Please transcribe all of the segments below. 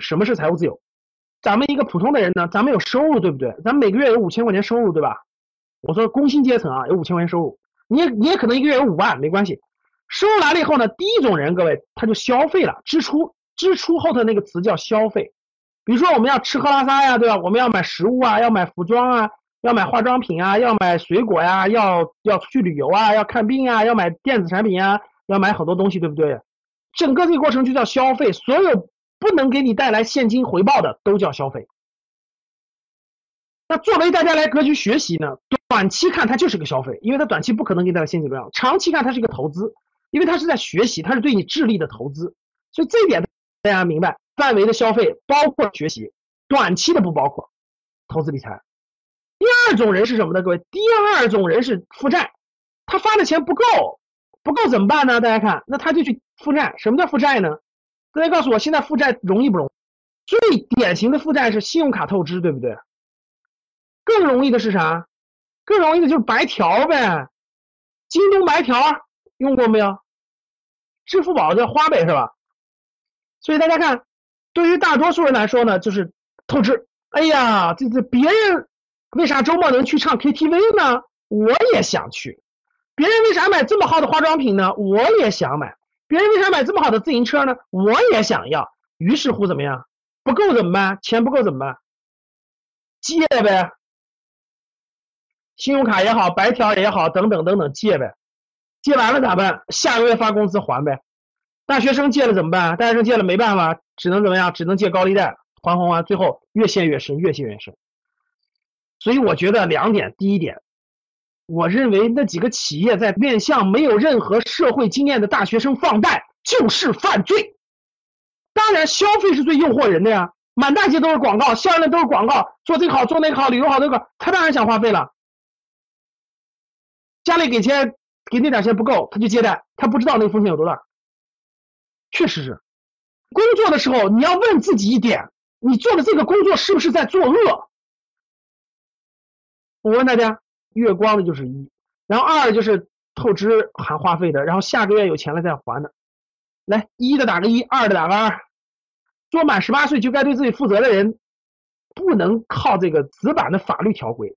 什么是财务自由？咱们一个普通的人呢，咱们有收入，对不对？咱们每个月有五千块钱收入，对吧？我说工薪阶层啊，有五千块钱收入，你也你也可能一个月有五万，没关系。收入来了以后呢，第一种人，各位他就消费了，支出支出后头那个词叫消费。比如说我们要吃喝拉撒呀，对吧？我们要买食物啊，要买服装啊，要买化妆品啊，要买水果呀，要要出去旅游啊，要看病啊，要买电子产品啊，要买很多东西，对不对？整个这个过程就叫消费，所有不能给你带来现金回报的都叫消费。那作为大家来格局学习呢，短期看它就是个消费，因为它短期不可能给你带来现金流量；长期看它是个投资，因为它是在学习，它是对你智力的投资。所以这一点大家明白，范围的消费包括学习，短期的不包括投资理财。第二种人是什么呢？各位，第二种人是负债，他发的钱不够，不够怎么办呢？大家看，那他就去负债。什么叫负债呢？大家告诉我，现在负债容易不容易？最典型的负债是信用卡透支，对不对？更容易的是啥？更容易的就是白条呗，京东白条用过没有？支付宝叫花呗是吧？所以大家看，对于大多数人来说呢，就是透支。哎呀，这这别人为啥周末能去唱 KTV 呢？我也想去。别人为啥买这么好的化妆品呢？我也想买。别人为啥买这么好的自行车呢？我也想要。于是乎怎么样？不够怎么办？钱不够怎么办？借呗。信用卡也好，白条也好，等等等等，借呗，借完了咋办？下个月发工资还呗。大学生借了怎么办？大学生借了没办法，只能怎么样？只能借高利贷，还还还，最后越陷越深，越陷越深。所以我觉得两点，第一点，我认为那几个企业在面向没有任何社会经验的大学生放贷就是犯罪。当然，消费是最诱惑人的呀，满大街都是广告，校园里都是广告，做这个好，做那个好，旅游好，这个他当然想花费了。家里给钱给那点钱不够，他就借贷，他不知道那个风险有多大。确实是，工作的时候你要问自己一点：你做的这个工作是不是在作恶？我问大家，月光的就是一，然后二就是透支含话费的，然后下个月有钱了再还的。来，一的打个一，二的打个二。做满十八岁就该对自己负责的人，不能靠这个死板的法律条规。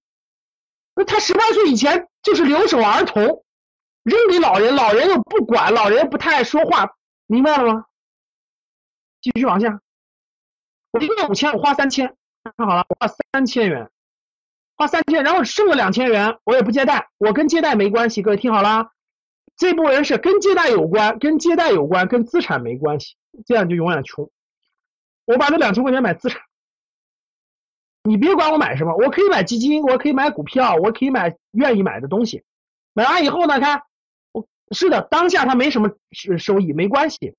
那他十八岁以前就是留守儿童，扔给老人，老人又不管，老人不太爱说话，明白了吗？继续往下，我一个月五千，我花三千，看好了，我花三千元，花三千，然后剩了两千元，我也不借贷，我跟借贷没关系，各位听好了，这部分人是跟借贷有关，跟借贷有关，跟资产没关系，这样就永远穷。我把这两千块钱买资产。你别管我买什么，我可以买基金，我可以买股票，我可以买愿意买的东西。买完以后呢，看，我是的，当下它没什么收收益，没关系。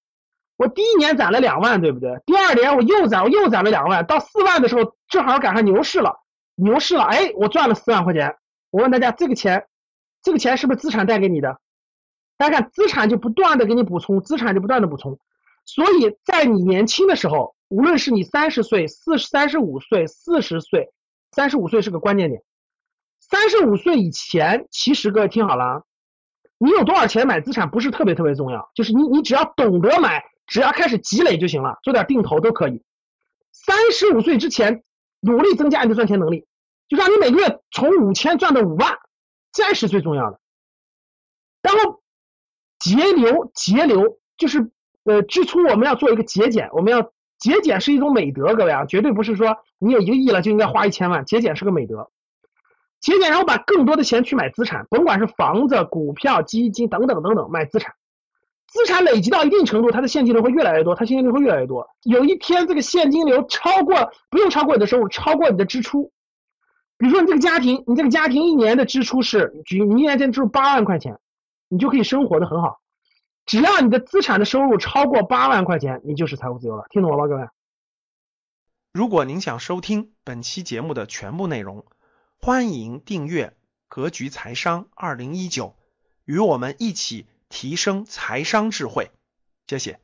我第一年攒了两万，对不对？第二年我又攒，我又攒了两万，到四万的时候，正好赶上牛市了，牛市了，哎，我赚了四万块钱。我问大家，这个钱，这个钱是不是资产带给你的？大家看，资产就不断的给你补充，资产就不断的补充。所以在你年轻的时候。无论是你三十岁、四三十五岁、四十岁，三十五岁是个关键点。三十五岁以前，其实各位听好了啊，你有多少钱买资产不是特别特别重要，就是你你只要懂得买，只要开始积累就行了，做点定投都可以。三十五岁之前，努力增加你的赚钱能力，就让你每个月从五千赚到五万，这是最重要的。然后节流，节流就是呃支出我们要做一个节俭，我们要。节俭是一种美德，各位啊，绝对不是说你有一个亿了就应该花一千万。节俭是个美德，节俭然后把更多的钱去买资产，甭管是房子、股票、基金等等等等，买资产。资产累积到一定程度，它的现金流会越来越多，它现金流会越来越多。有一天这个现金流超过，不用超过你的收入，超过你的支出。比如说你这个家庭，你这个家庭一年的支出是，举你一年间支出八万块钱，你就可以生活的很好。只要你的资产的收入超过八万块钱，你就是财务自由了。听懂了吗，各位？如果您想收听本期节目的全部内容，欢迎订阅《格局财商二零一九》，与我们一起提升财商智慧。谢谢。